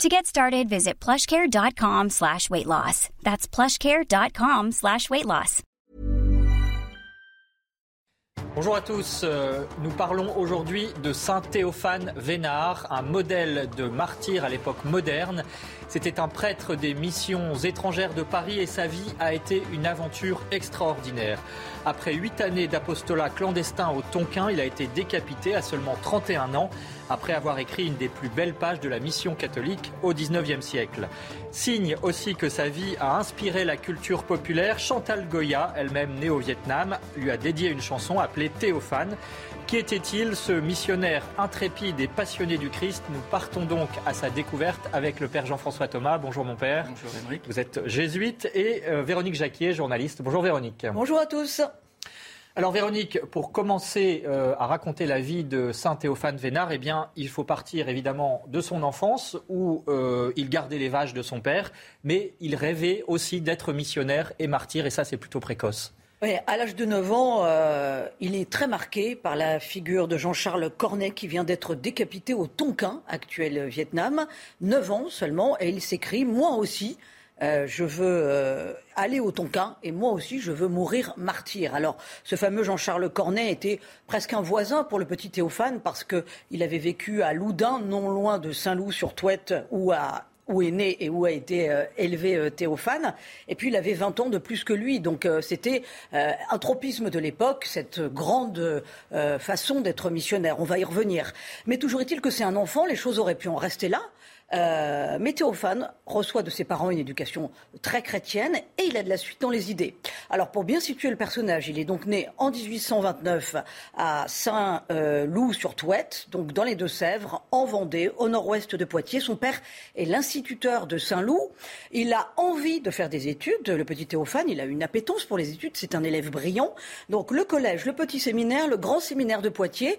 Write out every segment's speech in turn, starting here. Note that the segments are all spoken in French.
To get started, visit plushcare.com slash weight loss. That's plushcare.com slash weight loss. Bonjour à tous, euh, nous parlons aujourd'hui de Saint Théophane Vénard, un modèle de martyr à l'époque moderne. C'était un prêtre des missions étrangères de Paris et sa vie a été une aventure extraordinaire. Après huit années d'apostolat clandestin au Tonkin, il a été décapité à seulement 31 ans après avoir écrit une des plus belles pages de la mission catholique au XIXe siècle. Signe aussi que sa vie a inspiré la culture populaire, Chantal Goya, elle-même née au Vietnam, lui a dédié une chanson appelée Théophane. Qui était-il, ce missionnaire intrépide et passionné du Christ? Nous partons donc à sa découverte avec le Père Jean-François Thomas. Bonjour mon Père. Bonjour Émeric. Vous êtes jésuite et euh, Véronique Jacquier, journaliste. Bonjour Véronique. Bonjour à tous. Alors Véronique, pour commencer euh, à raconter la vie de Saint Théophane Vénard, eh bien, il faut partir évidemment de son enfance où euh, il gardait les vaches de son père, mais il rêvait aussi d'être missionnaire et martyr, et ça c'est plutôt précoce. À l'âge de 9 ans, euh, il est très marqué par la figure de Jean-Charles Cornet qui vient d'être décapité au Tonkin, actuel Vietnam. 9 ans seulement, et il s'écrit Moi aussi, euh, je veux euh, aller au Tonkin et moi aussi je veux mourir martyr. Alors ce fameux Jean-Charles Cornet était presque un voisin pour le petit Théophane parce qu'il avait vécu à Loudun, non loin de Saint-Loup-sur-Touette ou à où est né et où a été euh, élevé euh, Théophane. Et puis il avait 20 ans de plus que lui. Donc euh, c'était un tropisme de l'époque, cette grande façon d'être missionnaire. On va y revenir. Mais toujours est-il que c'est un enfant, les choses auraient pu en rester là. Euh, mais Théophane reçoit de ses parents une éducation très chrétienne et il a de la suite dans les idées. Alors pour bien situer le personnage, il est donc né en 1829 à Saint-Loup-sur-Touette, donc dans les Deux-Sèvres, en Vendée, au nord-ouest de Poitiers. Son père est l'instituteur de Saint-Loup. Il a envie de faire des études. Le petit Théophane, il a une appétence pour les études. C'est un élève brillant. Donc le collège, le petit séminaire, le grand séminaire de Poitiers.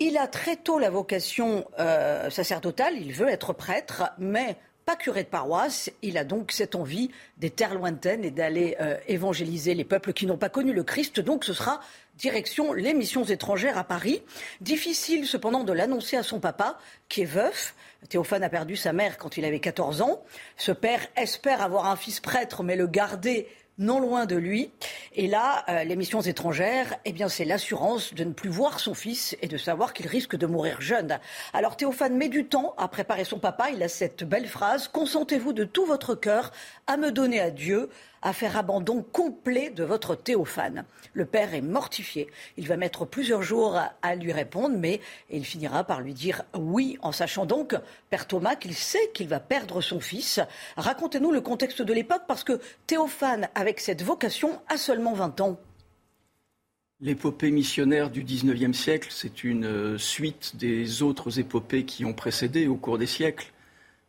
Il a très tôt la vocation euh, sacerdotale, il veut être prêtre, mais pas curé de paroisse. Il a donc cette envie des terres lointaines et d'aller euh, évangéliser les peuples qui n'ont pas connu le Christ. Donc ce sera direction les missions étrangères à Paris. Difficile cependant de l'annoncer à son papa, qui est veuf. Théophane a perdu sa mère quand il avait 14 ans. Ce père espère avoir un fils prêtre, mais le garder non loin de lui. Et là, euh, les missions étrangères, eh bien, c'est l'assurance de ne plus voir son fils et de savoir qu'il risque de mourir jeune. Alors Théophane met du temps à préparer son papa. Il a cette belle phrase Consentez-vous de tout votre cœur à me donner à Dieu, à faire abandon complet de votre Théophane. Le père est mortifié. Il va mettre plusieurs jours à, lui répondre, mais il finira par lui dire oui, en sachant donc, Père Thomas, qu'il sait qu'il va perdre son fils. Racontez-nous le contexte de l'époque, parce que Théophane, avec cette vocation, a seulement 20 ans. L'épopée missionnaire du XIXe siècle, c'est une euh, suite des autres épopées qui ont précédé au cours des siècles.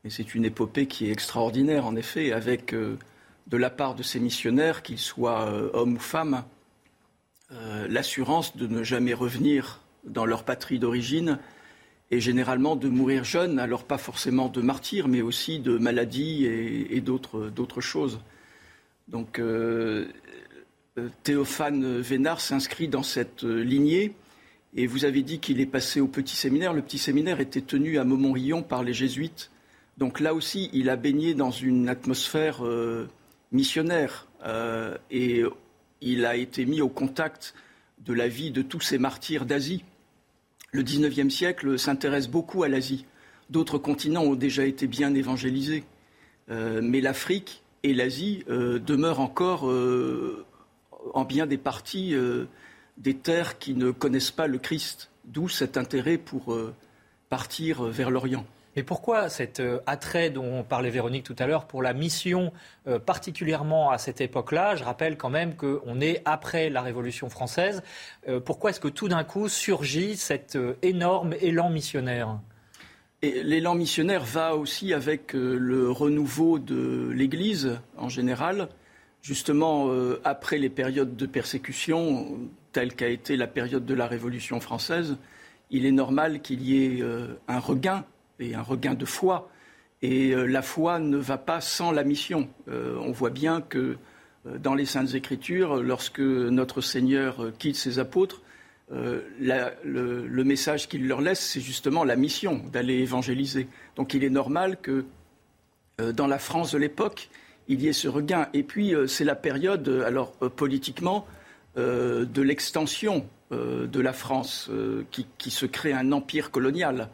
Et c'est une épopée qui est extraordinaire, en effet, avec euh, de la part de ces missionnaires, qu'ils soient euh, hommes ou femmes, euh, l'assurance de ne jamais revenir dans leur patrie d'origine et généralement de mourir jeunes, alors pas forcément de martyrs, mais aussi de maladies et, d'autres, choses. Donc euh, Théophane Vénard s'inscrit dans cette lignée. Et vous avez dit qu'il est passé au petit séminaire. Le petit séminaire était tenu à Montmorillon par les jésuites. Donc là aussi, il a baigné dans une atmosphère missionnaire. Euh, et il a été mis au contact de la vie de tous ces martyrs d'Asie. Le XIXe siècle s'intéresse beaucoup à l'Asie. D'autres continents ont déjà été bien évangélisés. Euh, mais l'Afrique et l'Asie euh, demeurent encore, en bien des parties, des terres qui ne connaissent pas le Christ. D'où cet intérêt pour partir vers l'Orient. Et pourquoi cet euh, attrait dont parlait Véronique tout à l'heure pour la mission, euh, particulièrement à cette époque-là? Je rappelle quand même qu'on est après la Révolution française. Euh, pourquoi est-ce que tout d'un coup surgit cet énorme élan missionnaire? L'élan missionnaire va aussi avec le renouveau de l'Église en général. justement, après les périodes de persécution, telle qu'a été la période de la Révolution française, il est normal qu'il y ait un regain et un regain de foi. Et la foi ne va pas sans la mission. on voit bien que dans les Saintes Écritures, lorsque notre Seigneur quitte ses apôtres, euh, le, message qu'il leur laisse, c'est justement la mission d'aller évangéliser. Donc il est normal que euh, dans la France de l'époque, il y ait ce regain. Et puis euh, c'est la période, alors politiquement, de l'extension de la France, qui, se crée un empire colonial.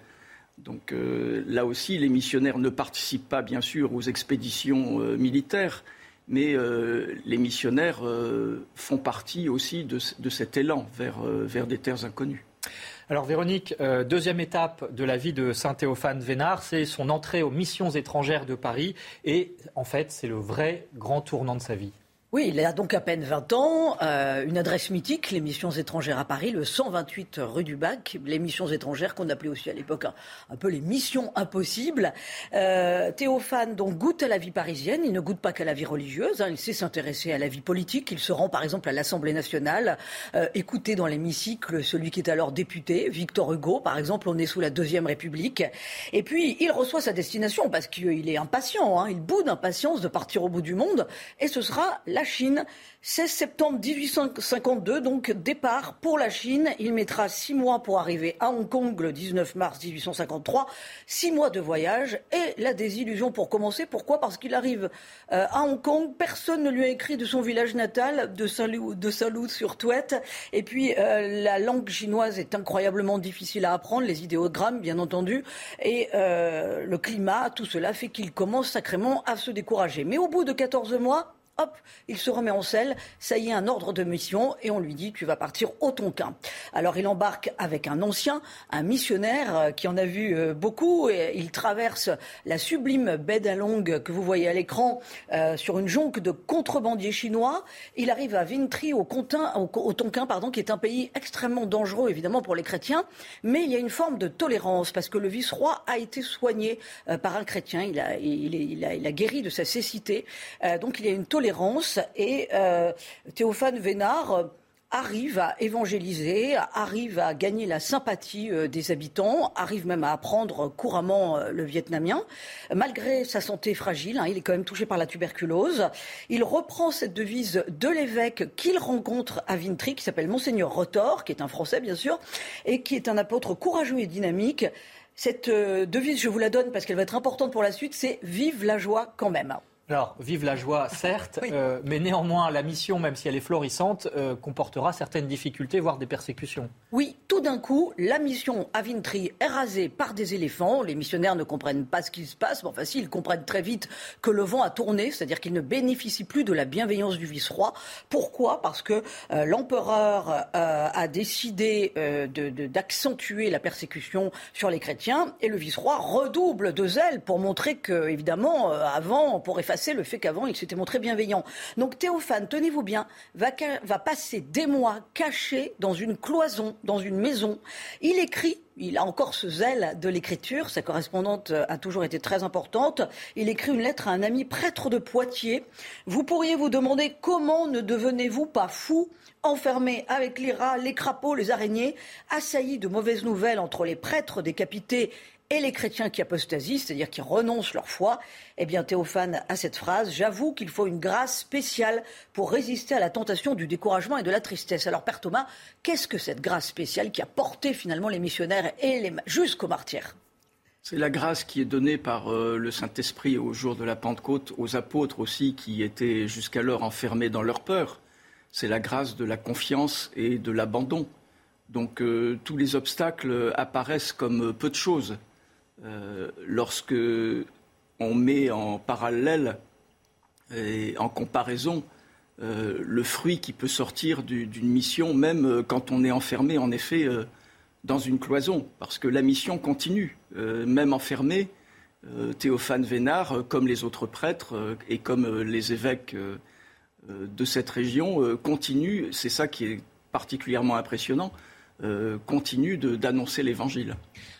Donc là aussi, les missionnaires ne participent pas, bien sûr, aux expéditions militaires, mais euh, les missionnaires euh, font partie aussi de, cet élan vers, euh, vers, des terres inconnues. Alors Véronique, deuxième étape de la vie de Saint Théophane Vénard, c'est son entrée aux missions étrangères de Paris. Et en fait, c'est le vrai grand tournant de sa vie. Oui, il a donc à peine 20 ans, euh, une adresse mythique, les missions étrangères à Paris, le 128 rue du Bac, les missions étrangères qu'on appelait aussi à l'époque un, peu les missions impossibles. Euh, Théophane donc goûte à la vie parisienne, il ne goûte pas qu'à la vie religieuse, hein. il sait s'intéresser à la vie politique, il se rend par exemple à l'Assemblée nationale, euh, écouter dans l'hémicycle celui qui est alors député, Victor Hugo par exemple, on est sous la Deuxième République, et puis il reçoit sa destination parce qu'il est impatient, hein. il boude d'impatience de partir au bout du monde, et ce sera la Chine. 16 septembre 1852, donc départ pour la Chine. Il mettra six mois pour arriver à Hong Kong le 19 mars 1853. Six mois de voyage et la désillusion pour commencer. Pourquoi? Parce qu'il arrive euh, à Hong Kong. Personne ne lui a écrit de son village natal, de Salut, de Salut sur Touette. Et puis euh, la langue chinoise est incroyablement difficile à apprendre, les idéogrammes bien entendu. Et euh, le climat, tout cela fait qu'il commence sacrément à se décourager. Mais au bout de 14 mois, hop, il se remet en selle, ça y est, un ordre de mission, et on lui dit, tu vas partir au Tonkin. Alors il embarque avec un ancien, un missionnaire euh, qui en a vu euh, beaucoup, et il traverse la sublime baie d'Along que vous voyez à l'écran euh, sur une jonque de contrebandiers chinois. Il arrive à Vintry, au, Tonkin, pardon, qui est un pays extrêmement dangereux, évidemment, pour les chrétiens, mais il y a une forme de tolérance, parce que le vice-roi a été soigné par un chrétien, il a, il, a, il a, guéri de sa cécité, donc il y a une tolérance et euh, Théophane Vénard euh, arrive à évangéliser, arrive à gagner la sympathie euh, des habitants, arrive même à apprendre couramment le vietnamien. Malgré sa santé fragile, hein, il est quand même touché par la tuberculose. Il reprend cette devise de l'évêque qu'il rencontre à Vintry, qui s'appelle Monseigneur Rotor, qui est un Français bien sûr, et qui est un apôtre courageux et dynamique. Cette devise, je vous la donne parce qu'elle va être importante pour la suite, c'est Vive la joie quand même. Alors, vive la joie, certes, euh, mais néanmoins, la mission, même si elle est florissante, euh, comportera certaines difficultés, voire des persécutions. Oui, tout d'un coup, la mission à Vintry est rasée par des éléphants. Les missionnaires ne comprennent pas ce qui se passe, mais enfin, si, ils comprennent très vite que le vent a tourné, c'est-à-dire qu'ils ne bénéficient plus de la bienveillance du vice-roi. Pourquoi? Parce que euh, l'empereur a décidé d'accentuer la persécution sur les chrétiens, et le vice-roi redouble de zèle pour montrer que, évidemment, avant, pour effacer c'est le fait qu'avant, il s'était montré bienveillant. Donc Théophane, tenez-vous bien, va, passer des mois caché dans une cloison, dans une maison. Il écrit il a encore ce zèle de l'écriture. Sa correspondante a toujours été très importante. Il écrit une lettre à un ami prêtre de Poitiers. Vous pourriez vous demander comment ne devenez-vous pas fou, enfermé avec les rats, les crapauds, les araignées, assailli de mauvaises nouvelles entre les prêtres décapités et les chrétiens qui apostasient, c'est-à-dire qui renoncent leur foi, eh bien Théophane a cette phrase J'avoue qu'il faut une grâce spéciale pour résister à la tentation du découragement et de la tristesse. Alors Père Thomas, qu'est-ce que cette grâce spéciale qui a porté finalement les missionnaires et jusqu'aux martyrs? C'est la grâce qui est donnée par euh, le Saint-Esprit au jour de la Pentecôte, aux apôtres aussi qui étaient jusqu'alors enfermés dans leur peur. C'est la grâce de la confiance et de l'abandon. Donc euh, tous les obstacles apparaissent comme peu de choses euh, lorsque on met en parallèle et en comparaison euh, le fruit qui peut sortir d'une mission, même euh, quand on est enfermé, en effet, dans une cloison, parce que la mission continue, même enfermé. Théophane Vénard, comme les autres prêtres et comme les évêques de cette région, continue, c'est ça qui est particulièrement impressionnant, continue d'annoncer l'Évangile.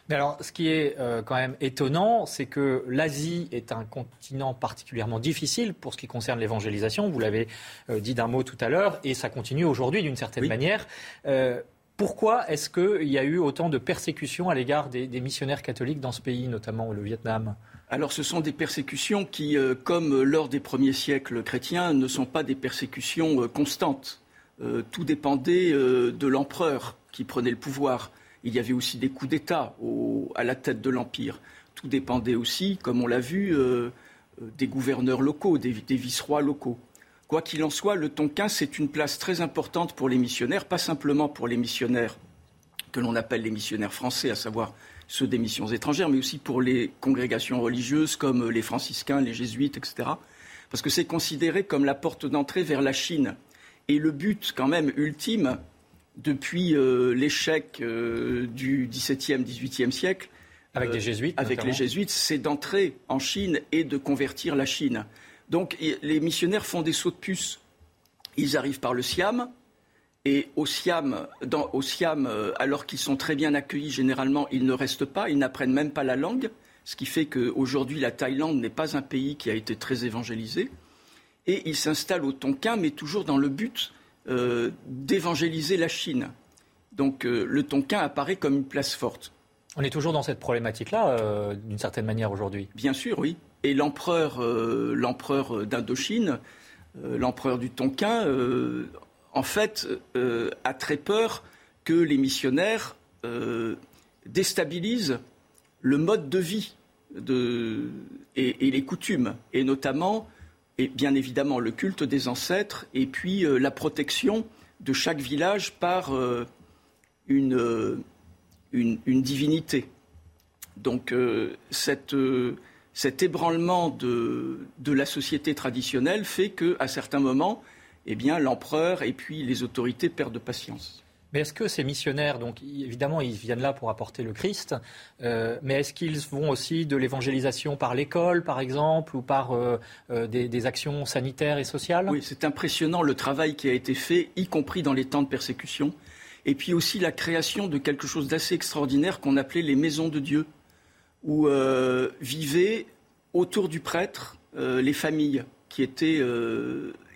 Mais alors, ce qui est quand même étonnant, c'est que l'Asie est un continent particulièrement difficile pour ce qui concerne l'évangélisation. Vous l'avez dit d'un mot tout à l'heure, et ça continue aujourd'hui d'une certaine manière. Pourquoi est-ce qu'il y a eu autant de persécutions à l'égard des, missionnaires catholiques dans ce pays, notamment le Vietnam? Alors ce sont des persécutions qui, euh, comme lors des premiers siècles chrétiens, ne sont pas des persécutions euh, constantes. Euh, tout dépendait de l'empereur qui prenait le pouvoir. Il y avait aussi des coups d'État à la tête de l'Empire. Tout dépendait aussi, comme on l'a vu, des gouverneurs locaux, des, des vice-rois locaux. Quoi qu'il en soit, le Tonkin, c'est une place très importante pour les missionnaires, pas simplement pour les missionnaires que l'on appelle les missionnaires français, à savoir ceux des missions étrangères, mais aussi pour les congrégations religieuses comme les franciscains, les jésuites, etc. Parce que c'est considéré comme la porte d'entrée vers la Chine. Et le but, quand même, ultime, depuis euh, l'échec euh, du XVIIe, XVIIIe siècle, avec, les jésuites, avec les jésuites, c'est d'entrer en Chine et de convertir la Chine. Donc les missionnaires font des sauts de puce. Ils arrivent par le Siam, et au Siam, au Siam euh, alors qu'ils sont très bien accueillis, généralement, ils ne restent pas, ils n'apprennent même pas la langue, ce qui fait qu'aujourd'hui, la Thaïlande n'est pas un pays qui a été très évangélisé. Et ils s'installent au Tonkin, mais toujours dans le but euh, d'évangéliser la Chine. Donc euh, le Tonkin apparaît comme une place forte. On est toujours dans cette problématique-là, d'une certaine manière, aujourd'hui? Bien sûr, oui. Et l'empereur, euh, l'empereur d'Indochine, euh, l'empereur du Tonkin, euh, en fait, a très peur que les missionnaires déstabilisent le mode de vie et, les coutumes, et notamment, et bien évidemment, le culte des ancêtres, et puis la protection de chaque village par une, une, divinité. Donc cet ébranlement de, la société traditionnelle fait qu'à certains moments, eh l'empereur et puis les autorités perdent de patience. Mais est-ce que ces missionnaires, donc évidemment, ils viennent là pour apporter le Christ, euh, mais est-ce qu'ils vont aussi de l'évangélisation par l'école, par exemple, ou par euh, euh, des, des, actions sanitaires et sociales? Oui, c'est impressionnant le travail qui a été fait, y compris dans les temps de persécution, et puis aussi la création de quelque chose d'assez extraordinaire qu'on appelait les maisons de Dieu où vivaient autour du prêtre les familles qui étaient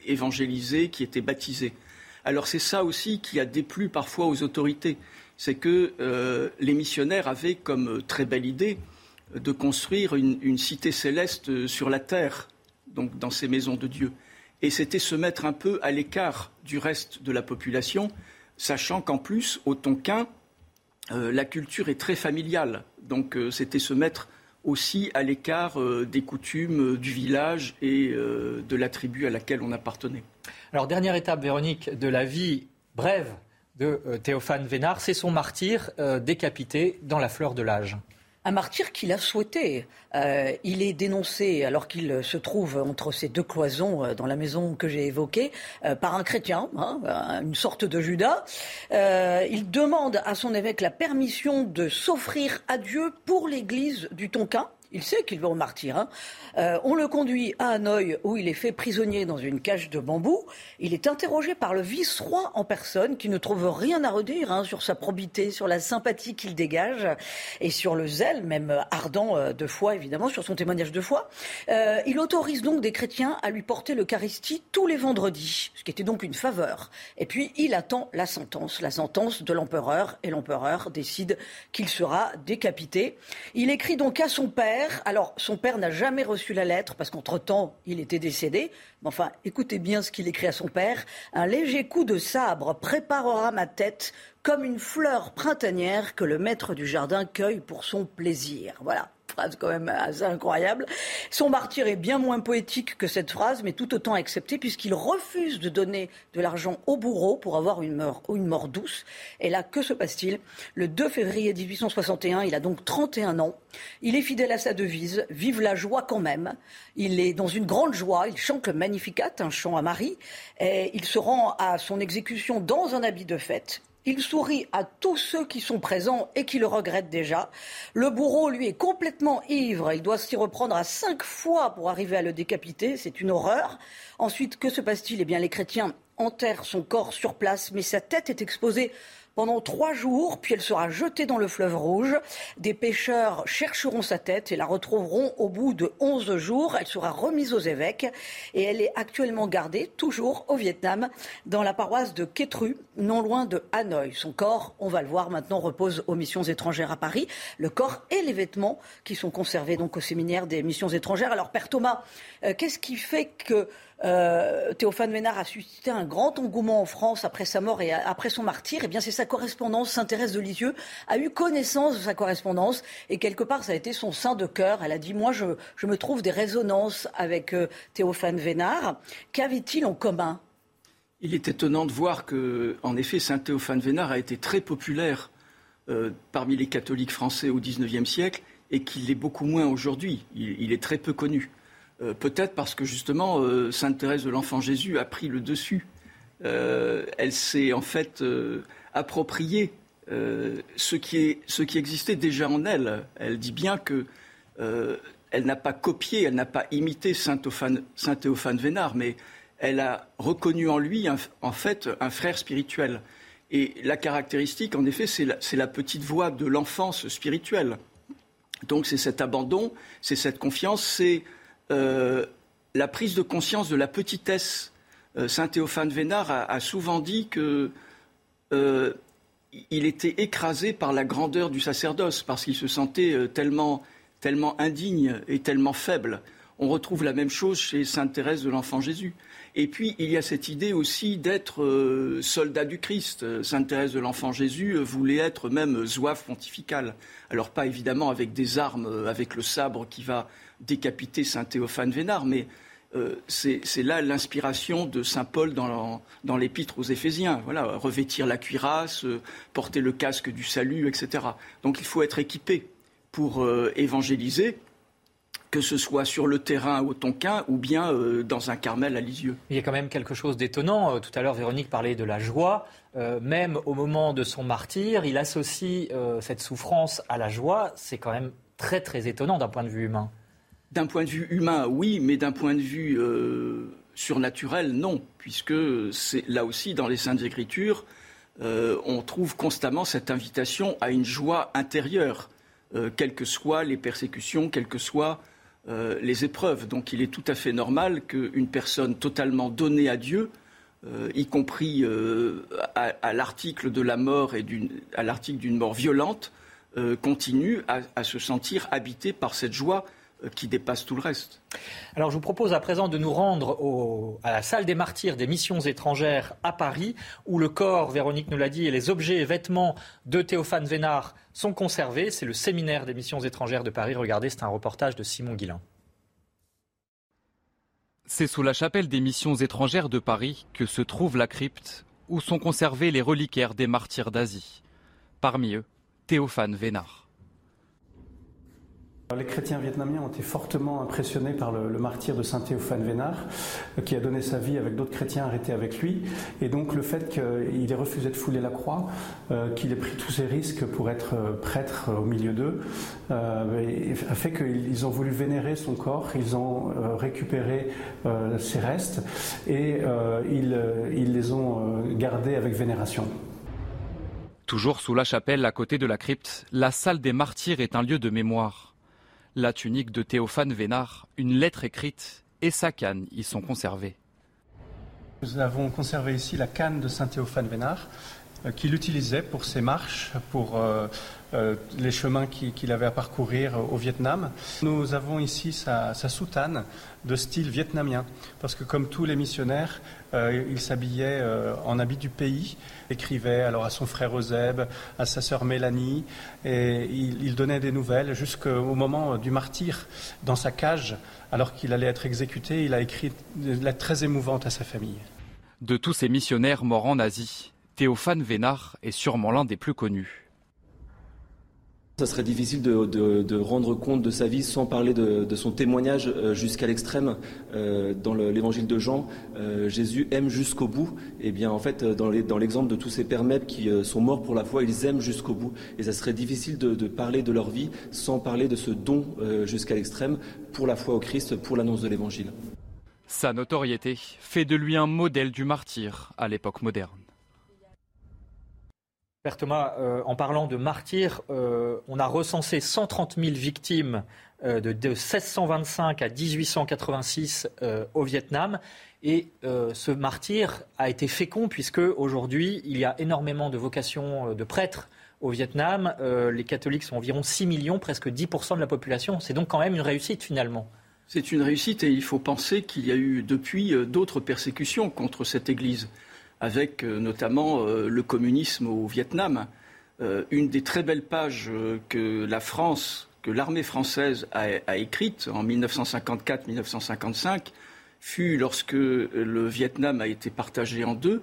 évangélisées, qui étaient baptisées. Alors c'est ça aussi qui a déplu parfois aux autorités, c'est que les missionnaires avaient comme très belle idée de construire une, cité céleste sur la terre, donc dans ces maisons de Dieu. Et c'était se mettre un peu à l'écart du reste de la population, sachant qu'en plus, au Tonkin, euh, la culture est très familiale. Donc euh, c'était se mettre aussi à l'écart euh, des coutumes du village et de la tribu à laquelle on appartenait. Alors dernière étape, Véronique, de la vie brève de Théophane Vénard, c'est son martyr décapité dans la fleur de l'âge un martyr qu'il a souhaité. Euh, il est dénoncé, alors qu'il se trouve entre ces deux cloisons euh, dans la maison que j'ai évoquée, euh, par un chrétien, hein, une sorte de Judas. il demande à son évêque la permission de s'offrir à Dieu pour l'église du Tonkin. Il sait qu'il va au martyr. Hein. Euh, on le conduit à Hanoï où il est fait prisonnier dans une cage de bambou. Il est interrogé par le vice-roi en personne qui ne trouve rien à redire hein, sur sa probité, sur la sympathie qu'il dégage et sur le zèle, même ardent euh, de foi évidemment, sur son témoignage de foi. Euh, il autorise donc des chrétiens à lui porter l'Eucharistie tous les vendredis, ce qui était donc une faveur. Et puis il attend la sentence, la sentence de l'empereur et l'empereur décide qu'il sera décapité. Il écrit donc à son père alors, son père n'a jamais reçu la lettre parce qu'entre-temps, il était décédé. Mais enfin, écoutez bien ce qu'il écrit à son père. Un léger coup de sabre préparera ma tête comme une fleur printanière que le maître du jardin cueille pour son plaisir. Voilà phrase quand même assez incroyable. Son martyr est bien moins poétique que cette phrase, mais tout autant accepté puisqu'il refuse de donner de l'argent au bourreau pour avoir une mort, une mort douce. Et là, que se passe-t-il? Le 2 février 1861, il a donc 31 ans. Il est fidèle à sa devise, vive la joie quand même. Il est dans une grande joie, il chante le Magnificat, un chant à Marie, et il se rend à son exécution dans un habit de fête. Il sourit à tous ceux qui sont présents et qui le regrettent déjà. Le bourreau, lui, est complètement ivre. Il doit s'y reprendre à cinq fois pour arriver à le décapiter. C'est une horreur. Ensuite, que se passe-t-il? Eh bien, les chrétiens enterre son corps sur place, mais sa tête est exposée pendant trois jours, puis elle sera jetée dans le fleuve Rouge. Des pêcheurs chercheront sa tête et la retrouveront au bout de 11 jours. Elle sera remise aux évêques et elle est actuellement gardée, toujours au Vietnam, dans la paroisse de Quetru, non loin de Hanoï. Son corps, on va le voir maintenant, repose aux missions étrangères à Paris. Le corps et les vêtements qui sont conservés donc au séminaire des missions étrangères. Alors, Père Thomas, euh, qu'est-ce qui fait que euh, Théophane Vénard a suscité un grand engouement en France après sa mort et après son martyr. Eh bien, c'est sa correspondance. S'intéresse de Lisieux a eu connaissance de sa correspondance et quelque part, ça a été son sein de cœur. Elle a dit Moi, je, me trouve des résonances avec euh, Théophane Vénard. Qu'avait-il en commun? Il est étonnant de voir que, en effet, Saint Théophane Vénard a été très populaire euh, parmi les catholiques français au XIXe siècle et qu'il l'est beaucoup moins aujourd'hui. il est très peu connu. Euh, peut-être parce que justement, Sainte Thérèse de l'Enfant Jésus a pris le dessus. Elle s'est en fait appropriée ce qui, ce, qui existait déjà en elle. Elle dit bien que elle n'a pas copié, elle n'a pas imité Saint Théophane, Vénard, mais elle a reconnu en lui, en fait, un frère spirituel. Et la caractéristique, en effet, c'est la, petite voix de l'enfance spirituelle. Donc c'est cet abandon, c'est cette confiance, c'est euh, la prise de conscience de la petitesse. Euh, Saint Théophane Vénard a, souvent dit qu'il euh, était écrasé par la grandeur du sacerdoce, parce qu'il se sentait tellement, tellement indigne et tellement faible. On retrouve la même chose chez Sainte Thérèse de l'Enfant Jésus. Et puis, il y a cette idée aussi d'être soldat du Christ. Sainte Thérèse de l'Enfant Jésus voulait être même zouave pontificale. Alors, pas évidemment avec des armes, avec le sabre qui va décapiter Saint Théophane Vénard, mais euh, c'est là l'inspiration de Saint Paul dans, l'épître aux Éphésiens. Voilà, revêtir la cuirasse, euh, porter le casque du salut, etc. Donc il faut être équipé pour euh, évangéliser, que ce soit sur le terrain au Tonkin ou bien dans un Carmel à Lisieux. Il y a quand même quelque chose d'étonnant. Tout à l'heure, Véronique parlait de la joie. même au moment de son martyr, il associe cette souffrance à la joie. C'est quand même très très étonnant d'un point de vue humain. D'un point de vue humain, oui, mais d'un point de vue euh, surnaturel, non, puisque c'est là aussi dans les Saintes Écritures, euh, on trouve constamment cette invitation à une joie intérieure, euh, quelles que soient les persécutions, quelles que soient les épreuves. Donc il est tout à fait normal qu'une personne totalement donnée à Dieu, y compris à, l'article de la mort et à l'article d'une mort violente, continue à se sentir habitée par cette joie qui dépasse tout le reste. Alors je vous propose à présent de nous rendre à la salle des martyrs des missions étrangères à Paris, où le corps, Véronique nous l'a dit, et les objets et vêtements de Théophane Vénard sont conservés. C'est le séminaire des missions étrangères de Paris. Regardez, c'est un reportage de Simon Guillain. C'est sous la chapelle des missions étrangères de Paris que se trouve la crypte où sont conservés les reliquaires des martyrs d'Asie. Parmi eux, Théophane Vénard. Les chrétiens vietnamiens ont été fortement impressionnés par le, martyr de Saint Théophane Vénard, euh, qui a donné sa vie avec d'autres chrétiens arrêtés avec lui. Et donc le fait qu'il ait refusé de fouler la croix, euh, qu'il ait pris tous ces risques pour être euh, prêtre au milieu d'eux, a fait qu'ils ont voulu vénérer son corps, ils ont récupéré ses restes et ils, ils les ont gardés avec vénération. Toujours sous la chapelle, à côté de la crypte, la salle des martyrs est un lieu de mémoire. La tunique de Théophane Vénard, une lettre écrite et sa canne y sont conservées. Nous avons conservé ici la canne de Saint Théophane Vénard, euh, qu'il utilisait pour ses marches, pour euh, euh, les chemins qu'il avait à parcourir au Vietnam. Nous avons ici sa, soutane de style vietnamien, parce que comme tous les missionnaires, il s'habillait en habit du pays, écrivait alors à son frère Eusèbe, à sa sœur Mélanie, et il, il donnait des nouvelles jusqu'au moment du martyr dans sa cage, alors qu'il allait être exécuté, il a écrit des lettres très émouvantes à sa famille. De tous ces missionnaires morts en Asie, Théophane Vénard est sûrement l'un des plus connus. Ça serait difficile de, rendre compte de sa vie sans parler de, son témoignage euh, jusqu'à l'extrême. Euh, dans l'évangile de Jean, euh, Jésus aime jusqu'au bout. Et eh bien, en fait, dans l'exemple de tous ces pères qui sont morts pour la foi, ils aiment jusqu'au bout. Et ça serait difficile de, parler de leur vie sans parler de ce don jusqu'à l'extrême pour la foi au Christ, pour l'annonce de l'évangile. Sa notoriété fait de lui un modèle du martyr à l'époque moderne. Père Thomas, euh, en parlant de martyrs, euh, on a recensé 130 000 victimes euh, de, 1625 à 1886 au Vietnam. Et ce martyr a été fécond puisque aujourd'hui, il y a énormément de vocations de prêtres au Vietnam. les catholiques sont environ 6 millions, presque 10% de la population. C'est donc quand même une réussite finalement. C'est une réussite et il faut penser qu'il y a eu depuis d'autres persécutions contre cette Église avec euh, notamment euh, le communisme au Vietnam. Euh, une des très belles pages que la France, que l'armée française a, écrite en 1954-1955 fut lorsque le Vietnam a été partagé en deux,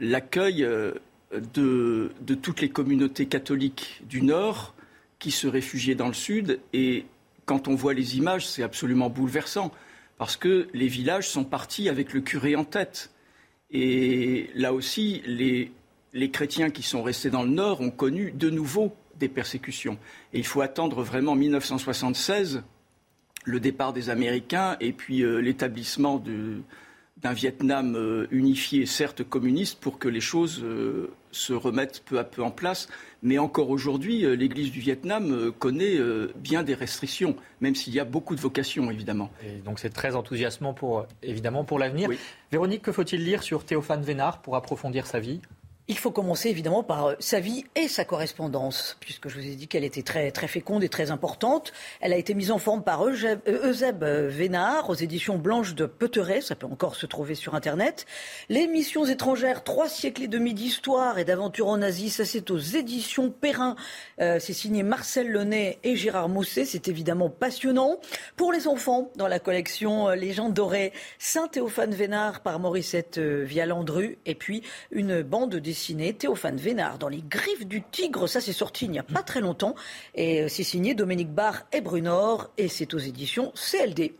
l'accueil de, toutes les communautés catholiques du Nord qui se réfugiaient dans le Sud. Et quand on voit les images, c'est absolument bouleversant, parce que les villages sont partis avec le curé en tête. Et là aussi, les, chrétiens qui sont restés dans le Nord ont connu de nouveau des persécutions. Et il faut attendre vraiment 1976, le départ des Américains et puis euh, l'établissement d'un Vietnam euh, unifié, certes communiste, pour que les choses euh, se remettent peu à peu en place. Mais encore aujourd'hui, euh, l'Église du Vietnam connaît bien des restrictions, même s'il y a beaucoup de vocations, évidemment. Et donc c'est très enthousiasmant, pour, évidemment, pour l'avenir. Véronique, que faut-il lire sur Théophane Vénard pour approfondir sa vie? Il faut commencer évidemment par euh, sa vie et sa correspondance, puisque je vous ai dit qu'elle était très, très féconde et très importante. Elle a été mise en forme par Euseb euh, Vénard aux éditions Blanches de Peuteret, ça peut encore se trouver sur Internet. Les missions étrangères, trois siècles et demi d'histoire et d'aventure en Asie, ça c'est aux éditions Perrin. Euh, c'est signé Marcel Lenay et Gérard Mousset, c'est évidemment passionnant. Pour les enfants, dans la collection Légende dorée, Saint-Théophane Vénard par Mauricette Vialandru, et puis une bande dessinée Théophane Vénard dans les griffes du tigre. Ça, c'est sorti il n'y a pas très longtemps. Et euh, c'est signé Dominique Barr et Brunor. Et c'est aux éditions CLD.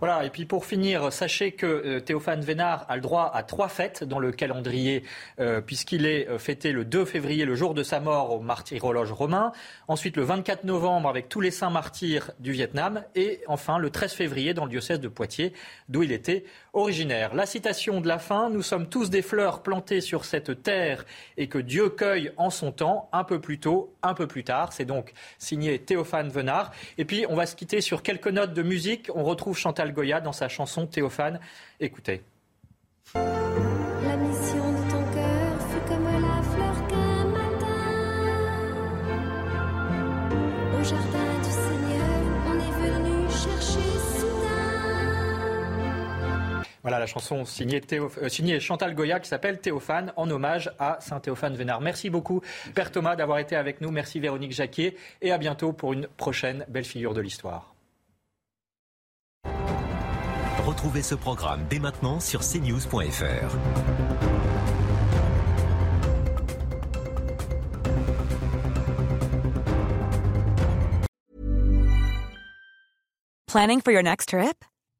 Voilà, et puis pour finir, sachez que euh, Théophane Vénard a le droit à trois fêtes dans le calendrier, euh, puisqu'il est fêté le 2 février, le jour de sa mort au martyrologe romain. Ensuite, le 24 novembre, avec tous les saints martyrs du Vietnam. Et enfin, le 13 février, dans le diocèse de Poitiers, d'où il était originaire. La citation de la fin Nous sommes tous des fleurs plantées sur cette terre et que Dieu cueille en son temps, un peu plus tôt, un peu plus tard. C'est donc signé Théophane Vénard. Et puis, on va se quitter sur quelques notes de musique. On retrouve Chantal Goya dans sa chanson Théophane. Écoutez. Voilà la chanson signée, euh, signée Chantal Goya qui s'appelle Théophane en hommage à Saint Théophane Vénard. Merci beaucoup Père Thomas d'avoir été avec nous. Merci Véronique Jacquier et à bientôt pour une prochaine belle figure de l'histoire. Retrouvez ce programme dès maintenant sur cnews.fr. Planning for your next trip?